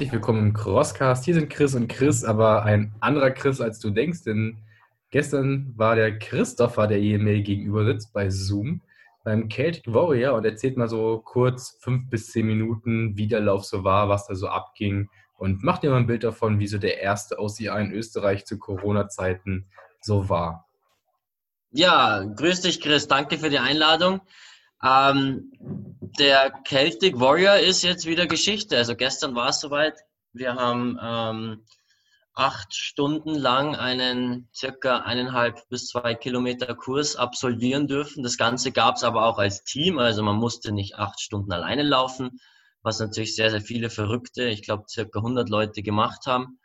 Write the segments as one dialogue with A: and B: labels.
A: herzlich willkommen im Crosscast. Hier sind Chris und Chris, aber ein anderer Chris, als du denkst, denn gestern war der Christopher, der mir gegenüber sitzt, bei Zoom beim Celtic Warrior und erzählt mal so kurz fünf bis zehn Minuten, wie der Lauf so war, was da so abging und macht dir mal ein Bild davon, wie so der erste OCI in Österreich zu Corona-Zeiten so war.
B: Ja, grüß dich, Chris. Danke für die Einladung. Ähm, der Celtic Warrior ist jetzt wieder Geschichte. Also gestern war es soweit. Wir haben ähm, acht Stunden lang einen circa eineinhalb bis zwei Kilometer Kurs absolvieren dürfen. Das Ganze gab es aber auch als Team. Also man musste nicht acht Stunden alleine laufen, was natürlich sehr, sehr viele Verrückte, ich glaube circa 100 Leute gemacht haben.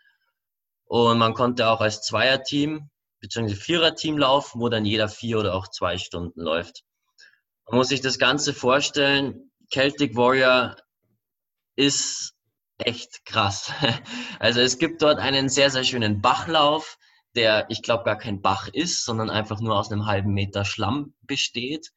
B: Und man konnte auch als Zweierteam bzw. Viererteam laufen, wo dann jeder vier oder auch zwei Stunden läuft. Man muss sich das Ganze vorstellen, Celtic Warrior ist echt krass. Also es gibt dort einen sehr, sehr schönen Bachlauf, der, ich glaube, gar kein Bach ist, sondern einfach nur aus einem halben Meter Schlamm besteht.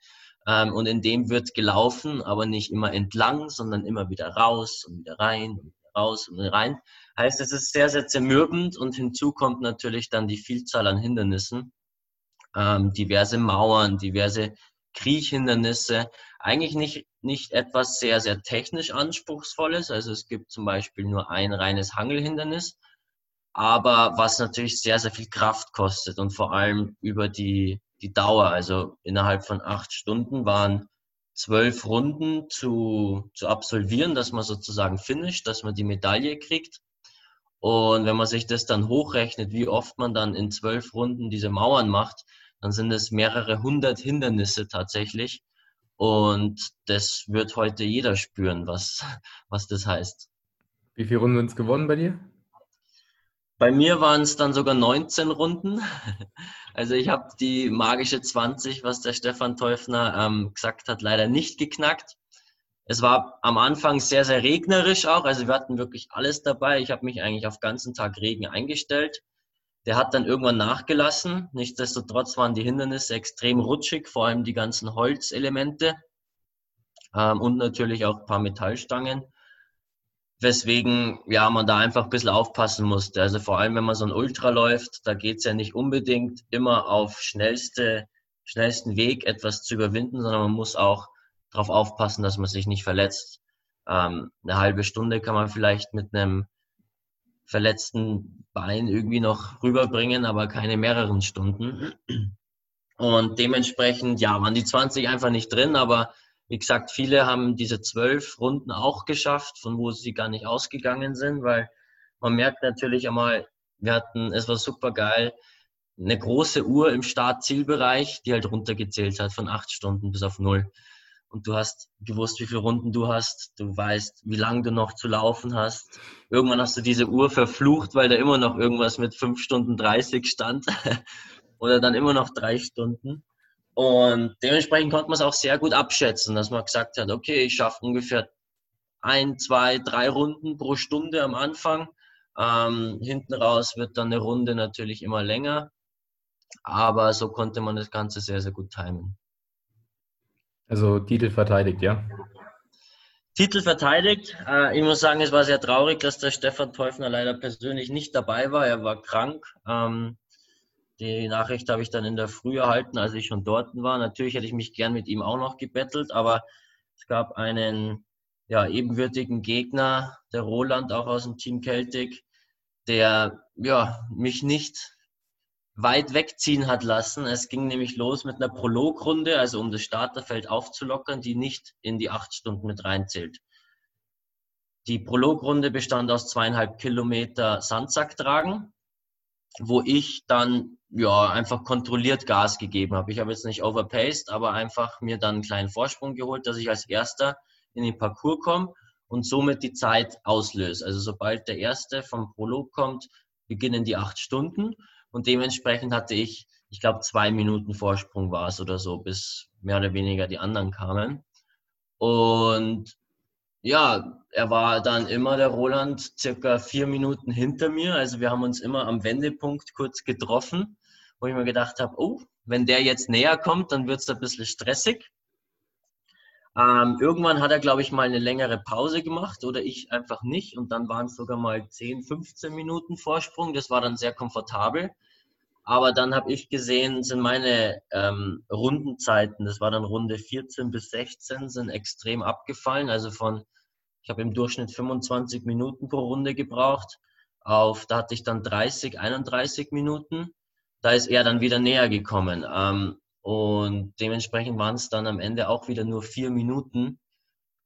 B: Ähm, und in dem wird gelaufen, aber nicht immer entlang, sondern immer wieder raus und wieder rein und wieder raus und wieder rein. Heißt, es ist sehr, sehr zermürbend und hinzu kommt natürlich dann die Vielzahl an Hindernissen. Ähm, diverse Mauern, diverse Kriechhindernisse, eigentlich nicht, nicht etwas sehr, sehr technisch anspruchsvolles. Also es gibt zum Beispiel nur ein reines Hangelhindernis, aber was natürlich sehr, sehr viel Kraft kostet und vor allem über die, die Dauer. Also innerhalb von acht Stunden waren zwölf Runden zu, zu absolvieren, dass man sozusagen finisht, dass man die Medaille kriegt. Und wenn man sich das dann hochrechnet, wie oft man dann in zwölf Runden diese Mauern macht, dann sind es mehrere hundert Hindernisse tatsächlich. Und das wird heute jeder spüren, was, was das heißt.
A: Wie viele Runden sind es gewonnen bei dir?
B: Bei mir waren es dann sogar 19 Runden. Also ich habe die magische 20, was der Stefan Teufner ähm, gesagt hat, leider nicht geknackt. Es war am Anfang sehr, sehr regnerisch auch. Also wir hatten wirklich alles dabei. Ich habe mich eigentlich auf ganzen Tag Regen eingestellt. Der hat dann irgendwann nachgelassen. Nichtsdestotrotz waren die Hindernisse extrem rutschig, vor allem die ganzen Holzelemente ähm, und natürlich auch ein paar Metallstangen. Weswegen ja, man da einfach ein bisschen aufpassen musste. Also vor allem, wenn man so ein Ultra läuft, da geht es ja nicht unbedingt immer auf schnellste, schnellsten Weg etwas zu überwinden, sondern man muss auch darauf aufpassen, dass man sich nicht verletzt. Ähm, eine halbe Stunde kann man vielleicht mit einem verletzten Bein irgendwie noch rüberbringen, aber keine mehreren Stunden. Und dementsprechend, ja, waren die 20 einfach nicht drin, aber wie gesagt, viele haben diese zwölf Runden auch geschafft, von wo sie gar nicht ausgegangen sind, weil man merkt natürlich einmal, wir hatten, es war super geil, eine große Uhr im Start-Zielbereich, die halt runtergezählt hat von acht Stunden bis auf null und du hast gewusst, wie viele Runden du hast, du weißt, wie lange du noch zu laufen hast. Irgendwann hast du diese Uhr verflucht, weil da immer noch irgendwas mit 5 Stunden 30 stand oder dann immer noch drei Stunden. Und dementsprechend konnte man es auch sehr gut abschätzen, dass man gesagt hat, okay, ich schaffe ungefähr ein, zwei, drei Runden pro Stunde am Anfang. Ähm, hinten raus wird dann eine Runde natürlich immer länger. Aber so konnte man das Ganze sehr, sehr gut timen.
A: Also Titel verteidigt, ja?
B: Titel verteidigt. Äh, ich muss sagen, es war sehr traurig, dass der Stefan Teufner leider persönlich nicht dabei war. Er war krank. Ähm, die Nachricht habe ich dann in der Früh erhalten, als ich schon dort war. Natürlich hätte ich mich gern mit ihm auch noch gebettelt, aber es gab einen ja, ebenwürdigen Gegner, der Roland, auch aus dem Team Celtic, der ja, mich nicht weit wegziehen hat lassen. Es ging nämlich los mit einer Prologrunde, also um das Starterfeld aufzulockern, die nicht in die acht Stunden mit reinzählt. Die Prologrunde bestand aus zweieinhalb Kilometer Sandsack tragen, wo ich dann ja einfach kontrolliert Gas gegeben habe. Ich habe jetzt nicht overpaced, aber einfach mir dann einen kleinen Vorsprung geholt, dass ich als Erster in den Parcours komme und somit die Zeit auslöse. Also sobald der Erste vom Prolog kommt, beginnen die acht Stunden und dementsprechend hatte ich, ich glaube, zwei Minuten Vorsprung war es oder so, bis mehr oder weniger die anderen kamen. Und ja, er war dann immer der Roland circa vier Minuten hinter mir. Also wir haben uns immer am Wendepunkt kurz getroffen, wo ich mir gedacht habe, oh, wenn der jetzt näher kommt, dann wird es ein bisschen stressig. Ähm, irgendwann hat er, glaube ich, mal eine längere Pause gemacht oder ich einfach nicht. Und dann waren es sogar mal 10, 15 Minuten Vorsprung. Das war dann sehr komfortabel. Aber dann habe ich gesehen, sind meine ähm, Rundenzeiten, das war dann Runde 14 bis 16, sind extrem abgefallen. Also von, ich habe im Durchschnitt 25 Minuten pro Runde gebraucht, auf, da hatte ich dann 30, 31 Minuten. Da ist er dann wieder näher gekommen. Ähm, und dementsprechend waren es dann am Ende auch wieder nur vier Minuten,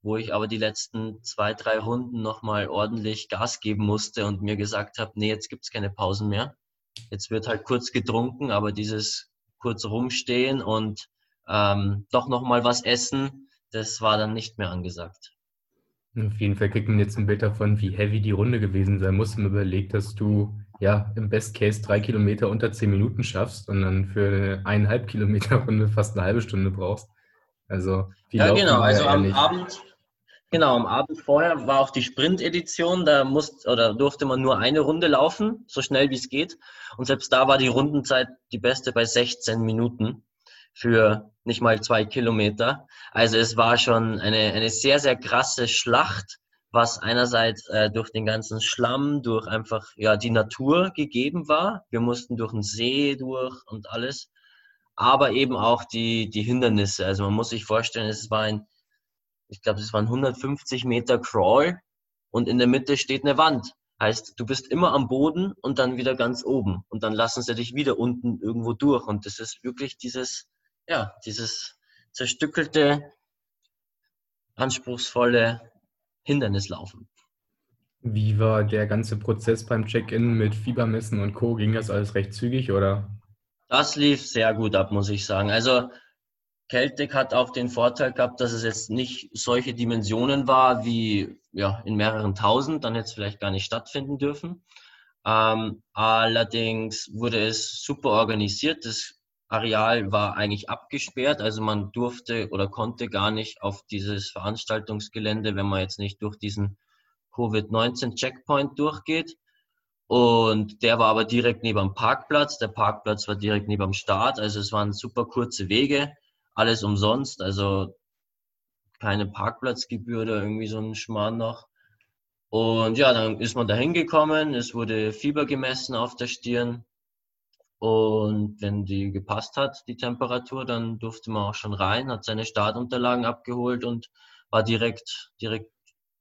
B: wo ich aber die letzten zwei, drei Runden nochmal ordentlich Gas geben musste und mir gesagt habe, nee, jetzt gibt es keine Pausen mehr. Jetzt wird halt kurz getrunken, aber dieses kurz rumstehen und ähm, doch nochmal was essen, das war dann nicht mehr angesagt.
A: Auf jeden Fall kriegt man jetzt ein Bild davon, wie heavy die Runde gewesen sein muss. Und überlegt, dass du ja im Best Case drei Kilometer unter zehn Minuten schaffst und dann für eine eineinhalb Kilometer Runde fast eine halbe Stunde brauchst. Also
B: viel Ja, genau. Also am nicht. Abend, genau, am Abend vorher war auch die Sprint-Edition. Da musste oder durfte man nur eine Runde laufen, so schnell wie es geht. Und selbst da war die Rundenzeit die beste bei 16 Minuten für nicht mal zwei Kilometer. Also es war schon eine, eine sehr, sehr krasse Schlacht, was einerseits äh, durch den ganzen Schlamm, durch einfach ja die Natur gegeben war. Wir mussten durch den See durch und alles, aber eben auch die, die Hindernisse. Also man muss sich vorstellen, es war ein, ich glaube, es waren 150 Meter Crawl und in der Mitte steht eine Wand. Heißt, du bist immer am Boden und dann wieder ganz oben und dann lassen sie dich wieder unten irgendwo durch und das ist wirklich dieses ja, dieses zerstückelte, anspruchsvolle Hindernislaufen.
A: Wie war der ganze Prozess beim Check-in mit Fiebermessen und Co? Ging das alles recht zügig oder?
B: Das lief sehr gut ab, muss ich sagen. Also Celtic hat auch den Vorteil gehabt, dass es jetzt nicht solche Dimensionen war wie ja, in mehreren tausend, dann jetzt vielleicht gar nicht stattfinden dürfen. Ähm, allerdings wurde es super organisiert. Das Areal war eigentlich abgesperrt, also man durfte oder konnte gar nicht auf dieses Veranstaltungsgelände, wenn man jetzt nicht durch diesen Covid-19-Checkpoint durchgeht. Und der war aber direkt neben dem Parkplatz. Der Parkplatz war direkt neben dem Start. Also es waren super kurze Wege, alles umsonst. Also keine Parkplatzgebühr oder irgendwie so ein Schmarrn noch. Und ja, dann ist man da hingekommen. Es wurde Fieber gemessen auf der Stirn. Und wenn die gepasst hat, die Temperatur, dann durfte man auch schon rein, hat seine Startunterlagen abgeholt und war direkt, direkt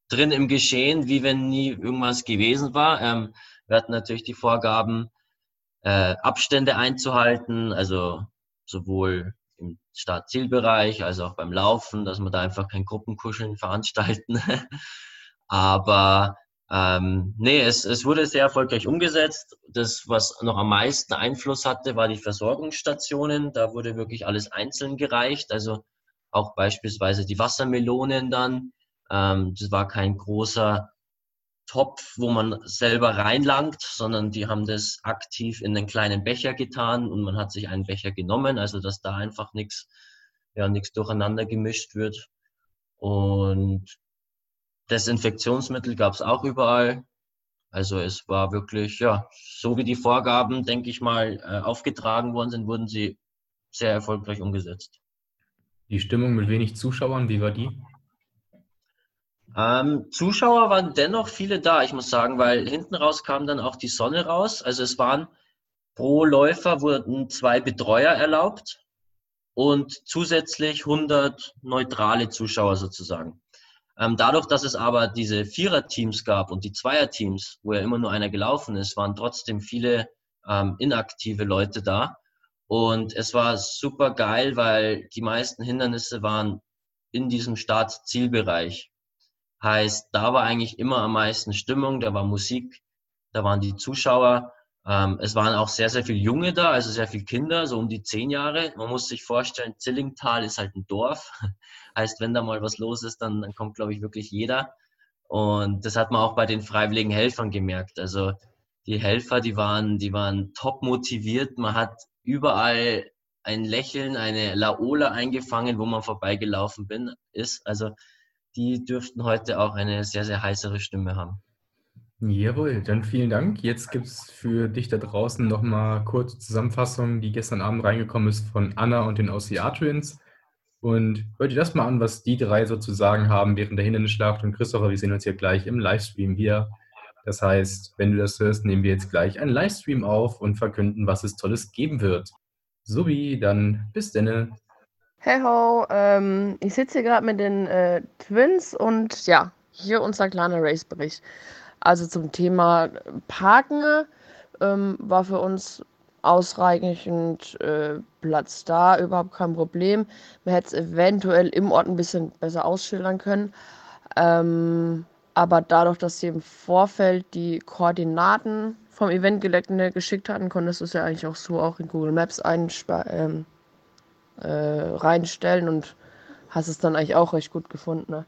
B: drin im Geschehen, wie wenn nie irgendwas gewesen war. Ähm, wir hatten natürlich die Vorgaben, äh, Abstände einzuhalten, also sowohl im Startzielbereich als auch beim Laufen, dass wir da einfach kein Gruppenkuscheln veranstalten. Aber ähm, nee, es, es wurde sehr erfolgreich umgesetzt. Das, was noch am meisten Einfluss hatte, war die Versorgungsstationen. Da wurde wirklich alles einzeln gereicht. Also auch beispielsweise die Wassermelonen dann. Ähm, das war kein großer Topf, wo man selber reinlangt, sondern die haben das aktiv in den kleinen Becher getan und man hat sich einen Becher genommen, also dass da einfach nichts ja, nichts durcheinander gemischt wird. Und Desinfektionsmittel gab es auch überall. Also es war wirklich, ja, so wie die Vorgaben, denke ich mal, äh, aufgetragen worden sind, wurden sie sehr erfolgreich umgesetzt.
A: Die Stimmung mit wenig Zuschauern, wie war die?
B: Ähm, Zuschauer waren dennoch viele da, ich muss sagen, weil hinten raus kam dann auch die Sonne raus. Also es waren pro Läufer wurden zwei Betreuer erlaubt und zusätzlich 100 neutrale Zuschauer sozusagen. Ähm, dadurch, dass es aber diese Viererteams gab und die Zweierteams, wo ja immer nur einer gelaufen ist, waren trotzdem viele ähm, inaktive Leute da. Und es war super geil, weil die meisten Hindernisse waren in diesem Start-Zielbereich. Heißt, da war eigentlich immer am meisten Stimmung, da war Musik, da waren die Zuschauer. Ähm, es waren auch sehr, sehr viele Junge da, also sehr viele Kinder, so um die zehn Jahre. Man muss sich vorstellen, Zillingtal ist halt ein Dorf. Heißt, wenn da mal was los ist, dann, dann kommt, glaube ich, wirklich jeder. Und das hat man auch bei den freiwilligen Helfern gemerkt. Also die Helfer, die waren, die waren top motiviert. Man hat überall ein Lächeln, eine Laola eingefangen, wo man vorbeigelaufen bin, ist. Also die dürften heute auch eine sehr, sehr heißere Stimme haben.
A: Jawohl, dann vielen Dank. Jetzt gibt es für dich da draußen nochmal kurze Zusammenfassung, die gestern Abend reingekommen ist von Anna und den OCR Twins. Und hört dir das mal an, was die drei sozusagen haben während der Hindernisschlacht. Und Christopher, wir sehen uns hier gleich im Livestream hier. Das heißt, wenn du das hörst, nehmen wir jetzt gleich einen Livestream auf und verkünden, was es Tolles geben wird. Sobi, dann bis denne.
C: Hey ho, ähm, ich sitze hier gerade mit den äh, Twins und ja, hier unser kleiner Race-Bericht. Also zum Thema Parken ähm, war für uns ausreichend äh, Platz da, überhaupt kein Problem. Man hätte es eventuell im Ort ein bisschen besser ausschildern können. Ähm, aber dadurch, dass sie im Vorfeld die Koordinaten vom Eventgelände geschickt hatten, konntest du es ja eigentlich auch so auch in Google Maps ähm, äh, reinstellen und hast es dann eigentlich auch recht gut gefunden. Ne?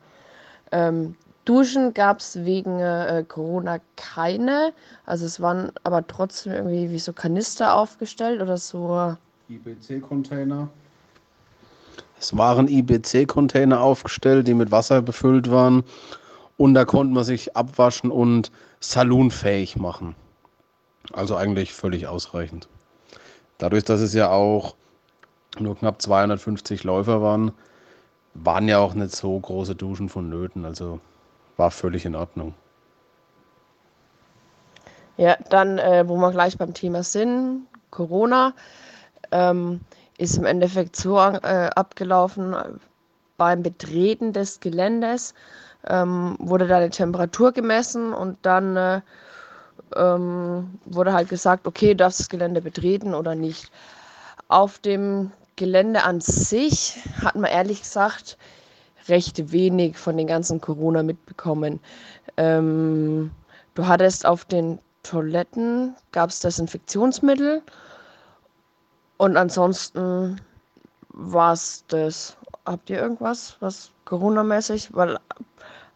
C: Ähm, Duschen gab es wegen äh, Corona keine. Also es waren aber trotzdem irgendwie wie so Kanister aufgestellt oder so.
D: IBC-Container. Es waren IBC-Container aufgestellt, die mit Wasser befüllt waren. Und da konnte man sich abwaschen und salonfähig machen. Also eigentlich völlig ausreichend. Dadurch, dass es ja auch nur knapp 250 Läufer waren, waren ja auch nicht so große Duschen vonnöten. Also war völlig in Ordnung.
C: Ja, dann, äh, wo wir gleich beim Thema sind, Corona, ähm, ist im Endeffekt so äh, abgelaufen, beim Betreten des Geländes ähm, wurde da eine Temperatur gemessen und dann äh, ähm, wurde halt gesagt, okay, darfst das Gelände betreten oder nicht. Auf dem Gelände an sich hat man ehrlich gesagt recht wenig von den ganzen Corona mitbekommen. Ähm, du hattest auf den Toiletten, gab es Desinfektionsmittel und ansonsten war es das. Habt ihr irgendwas, was Corona-mäßig, weil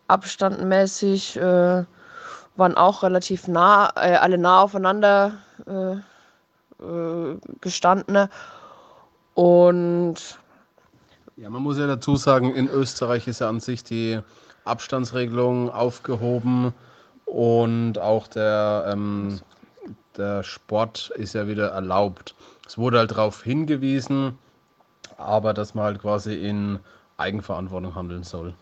C: abstandmäßig äh, waren auch relativ nah, äh, alle nah aufeinander äh, äh gestanden. Und
D: ja, man muss ja dazu sagen, in Österreich ist ja an sich die Abstandsregelung aufgehoben und auch der, ähm, der Sport ist ja wieder erlaubt. Es wurde halt darauf hingewiesen, aber dass man halt quasi in Eigenverantwortung handeln soll.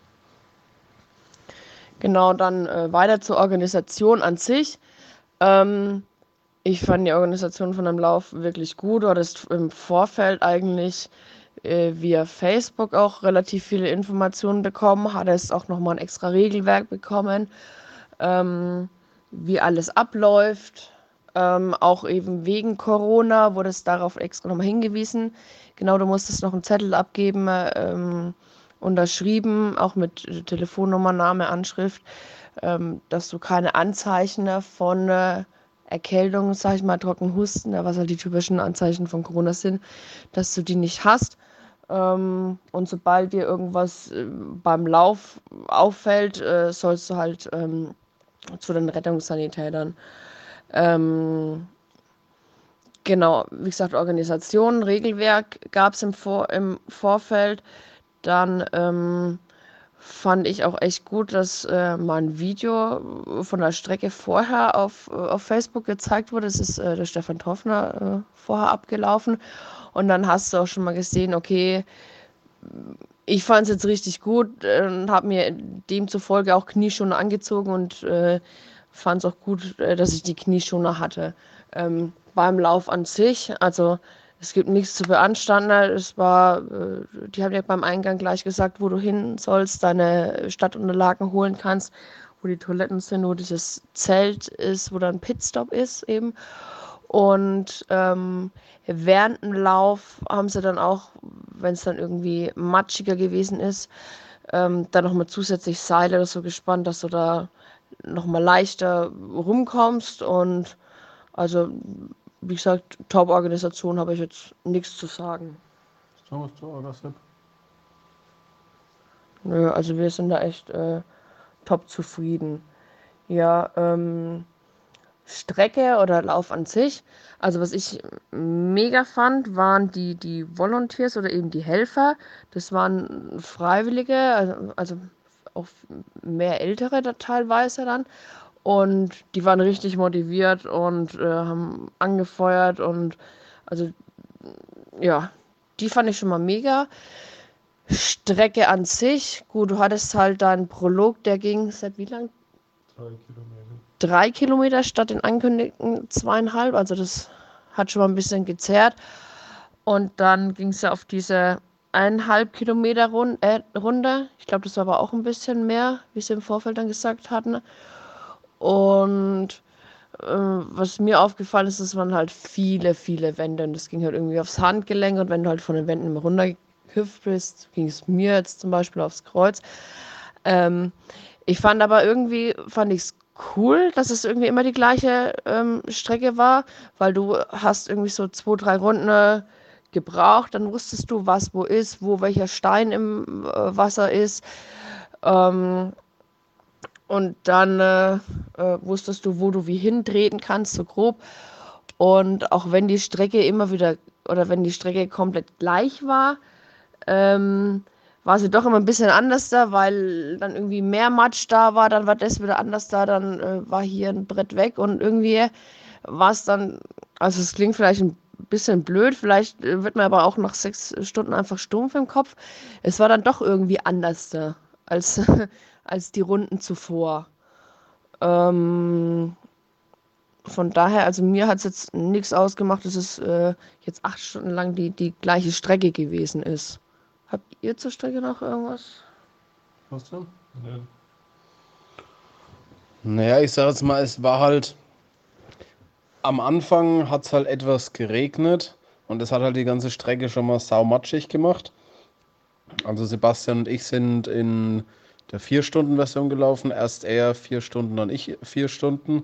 C: Genau, dann äh, weiter zur Organisation an sich. Ähm, ich fand die Organisation von dem Lauf wirklich gut. Du hattest im Vorfeld eigentlich äh, via Facebook auch relativ viele Informationen bekommen, hattest auch nochmal ein extra Regelwerk bekommen, ähm, wie alles abläuft. Ähm, auch eben wegen Corona wurde es darauf extra nochmal hingewiesen. Genau, du musstest noch einen Zettel abgeben, ähm, unterschrieben, auch mit Telefonnummer, Name, Anschrift, ähm, dass du keine Anzeichen von äh, Erkältung, sag ich mal, Trockenhusten, was halt die typischen Anzeichen von Corona sind, dass du die nicht hast. Ähm, und sobald dir irgendwas äh, beim Lauf auffällt, äh, sollst du halt ähm, zu den Rettungssanitätern. Ähm, genau, wie gesagt, Organisation, Regelwerk gab es im, Vor im Vorfeld. Dann ähm, fand ich auch echt gut, dass äh, mal ein Video von der Strecke vorher auf, auf Facebook gezeigt wurde. Das ist äh, der Stefan Toffner äh, vorher abgelaufen. Und dann hast du auch schon mal gesehen, okay, ich fand es jetzt richtig gut äh, und habe mir demzufolge auch Knieschoner angezogen und äh, fand es auch gut, äh, dass ich die Knieschoner hatte. Ähm, beim Lauf an sich, also es gibt nichts zu beanstanden. Es war, äh, die haben ja beim Eingang gleich gesagt, wo du hin sollst, deine Stadtunterlagen holen kannst, wo die Toiletten sind, wo dieses Zelt ist, wo dann Pitstop ist eben. Und ähm, während dem Lauf haben sie dann auch, wenn es dann irgendwie matschiger gewesen ist, ähm, dann nochmal zusätzlich Seile oder so gespannt, dass du da nochmal leichter rumkommst. Und also wie gesagt, Top-Organisation habe ich jetzt nichts zu sagen. Thomas, Nö, also wir sind da echt äh, top zufrieden. Ja, ähm, Strecke oder Lauf an sich. Also was ich mega fand, waren die, die Volunteers oder eben die Helfer. Das waren Freiwillige, also, also auch mehr Ältere da teilweise dann. Und die waren richtig motiviert und äh, haben angefeuert und also ja, die fand ich schon mal mega. Strecke an sich, gut, du hattest halt da einen Prolog, der ging seit wie lang?
D: Drei Kilometer.
C: Drei Kilometer statt den angekündigten zweieinhalb, also das hat schon mal ein bisschen gezerrt. Und dann ging es ja auf diese eineinhalb Kilometer äh, Runde. Ich glaube, das war aber auch ein bisschen mehr, wie sie im Vorfeld dann gesagt hatten. Und äh, was mir aufgefallen ist, es waren halt viele, viele Wände und das ging halt irgendwie aufs Handgelenk und wenn du halt von den Wänden immer runtergehüpft bist, ging es mir jetzt zum Beispiel aufs Kreuz. Ähm, ich fand aber irgendwie, fand ich es cool, dass es irgendwie immer die gleiche ähm, Strecke war, weil du hast irgendwie so zwei, drei Runden äh, gebraucht, dann wusstest du, was wo ist, wo welcher Stein im äh, Wasser ist. Ähm, und dann äh, äh, wusstest du, wo du wie hintreten kannst, so grob. Und auch wenn die Strecke immer wieder, oder wenn die Strecke komplett gleich war, ähm, war sie doch immer ein bisschen anders da, weil dann irgendwie mehr Matsch da war, dann war das wieder anders da, dann äh, war hier ein Brett weg und irgendwie war es dann, also es klingt vielleicht ein bisschen blöd, vielleicht äh, wird man aber auch nach sechs Stunden einfach stumpf im Kopf. Es war dann doch irgendwie anders da als, als die Runden zuvor. Ähm, von daher, also mir hat es jetzt nichts ausgemacht, dass es äh, jetzt acht Stunden lang die, die gleiche Strecke gewesen ist. Habt ihr zur Strecke noch irgendwas?
D: Was denn? Nee. Naja, ich sag jetzt mal, es war halt. Am Anfang hat es halt etwas geregnet und das hat halt die ganze Strecke schon mal saumatschig gemacht. Also Sebastian und ich sind in der 4-Stunden-Version gelaufen. Erst er 4 Stunden, dann ich 4 Stunden.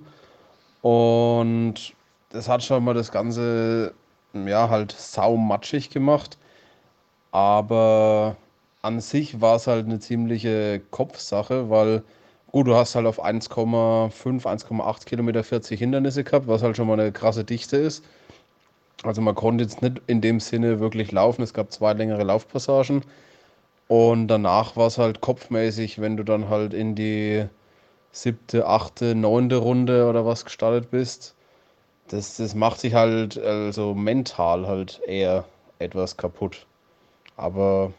D: Und das hat schon mal das Ganze, ja, halt saumatschig gemacht. Aber an sich war es halt eine ziemliche Kopfsache, weil gut, du hast halt auf 1,5, 1,8 Kilometer 40 Hindernisse gehabt, was halt schon mal eine krasse Dichte ist. Also man konnte jetzt nicht in dem Sinne wirklich laufen. Es gab zwei längere Laufpassagen. Und danach war es halt kopfmäßig, wenn du dann halt in die siebte, achte, neunte Runde oder was gestartet bist. Das, das macht sich halt also mental halt eher etwas kaputt. Aber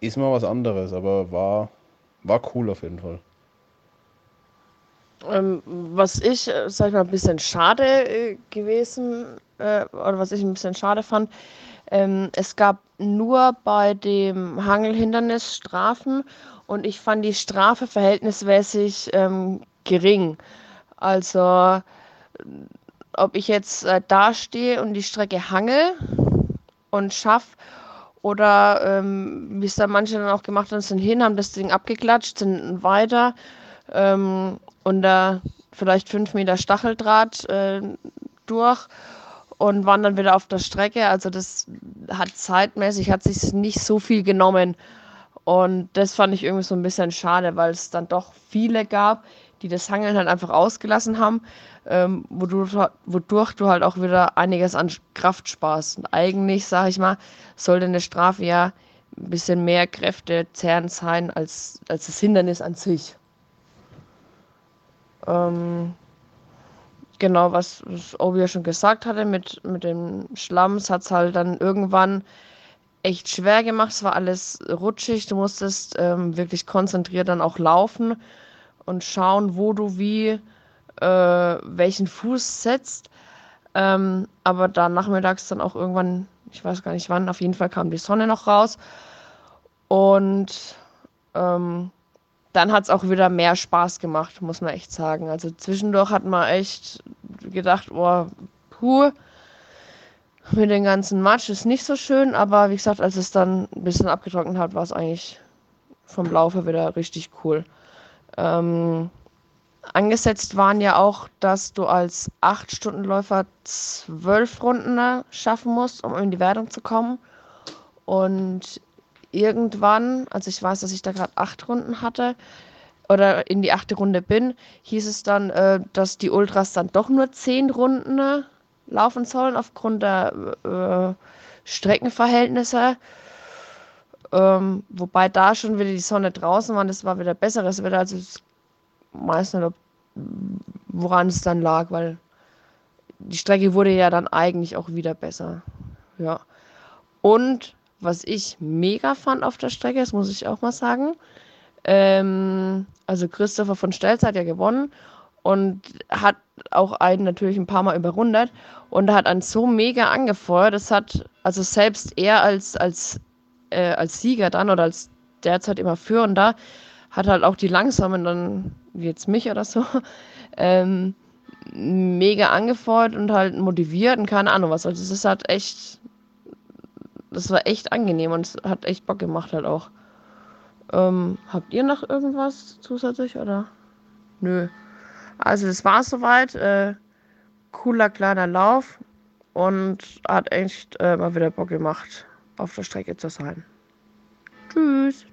D: ist mal was anderes, aber war, war cool auf jeden Fall.
C: Ähm, was ich, äh, sag ich mal, ein bisschen schade äh, gewesen, äh, oder was ich ein bisschen schade fand, ähm, es gab nur bei dem Hangelhindernis Strafen und ich fand die Strafe verhältnismäßig ähm, gering. Also, ob ich jetzt äh, dastehe und die Strecke hangel und schaffe oder ähm, wie es da manche dann auch gemacht haben, sind hin, haben das Ding abgeklatscht, sind weiter ähm, und da vielleicht fünf Meter Stacheldraht äh, durch und waren dann wieder auf der Strecke. Also das hat zeitmäßig hat sich nicht so viel genommen. Und das fand ich irgendwie so ein bisschen schade, weil es dann doch viele gab, die das Hangeln halt einfach ausgelassen haben, ähm, wodurch, wodurch, du halt auch wieder einiges an Kraft sparst. Und eigentlich, sage ich mal, sollte eine Strafe ja ein bisschen mehr Kräfte zehren sein als, als das Hindernis an sich. Ähm, genau, was, Obi ja schon gesagt hatte mit, mit dem Schlamms, hat es halt dann irgendwann echt schwer gemacht. Es war alles rutschig. Du musstest ähm, wirklich konzentriert dann auch laufen und schauen, wo du wie äh, welchen Fuß setzt. Ähm, aber dann nachmittags dann auch irgendwann, ich weiß gar nicht wann, auf jeden Fall kam die Sonne noch raus. Und ähm, dann hat es auch wieder mehr Spaß gemacht, muss man echt sagen. Also zwischendurch hat man echt gedacht, oh, puh, mit dem ganzen Matsch ist nicht so schön, aber wie gesagt, als es dann ein bisschen abgetrocknet hat, war es eigentlich vom Laufe wieder richtig cool. Ähm, angesetzt waren ja auch, dass du als 8-Stunden-Läufer zwölf Runden schaffen musst, um in die Wertung zu kommen. Und irgendwann, also ich weiß, dass ich da gerade acht Runden hatte oder in die achte Runde bin, hieß es dann, äh, dass die Ultras dann doch nur zehn Runden laufen sollen aufgrund der äh, Streckenverhältnisse. Ähm, wobei da schon wieder die Sonne draußen war, das war wieder besseres Wetter. Also ich weiß nicht, ob, woran es dann lag, weil die Strecke wurde ja dann eigentlich auch wieder besser. Ja. Und was ich mega fand auf der Strecke, das muss ich auch mal sagen. Ähm, also Christopher von Stelz hat ja gewonnen und hat auch einen natürlich ein paar Mal überrundet und hat einen so mega angefeuert. Das hat, also selbst er als, als, äh, als Sieger dann oder als derzeit immer Führender, hat halt auch die Langsamen dann, wie jetzt mich oder so, ähm, mega angefeuert und halt motiviert und keine Ahnung was. Also das hat echt, das war echt angenehm und es hat echt Bock gemacht halt auch. Ähm, habt ihr noch irgendwas zusätzlich oder? Nö. Also das war soweit. Äh, cooler kleiner Lauf und hat echt äh, mal wieder Bock gemacht, auf der Strecke zu sein. Tschüss.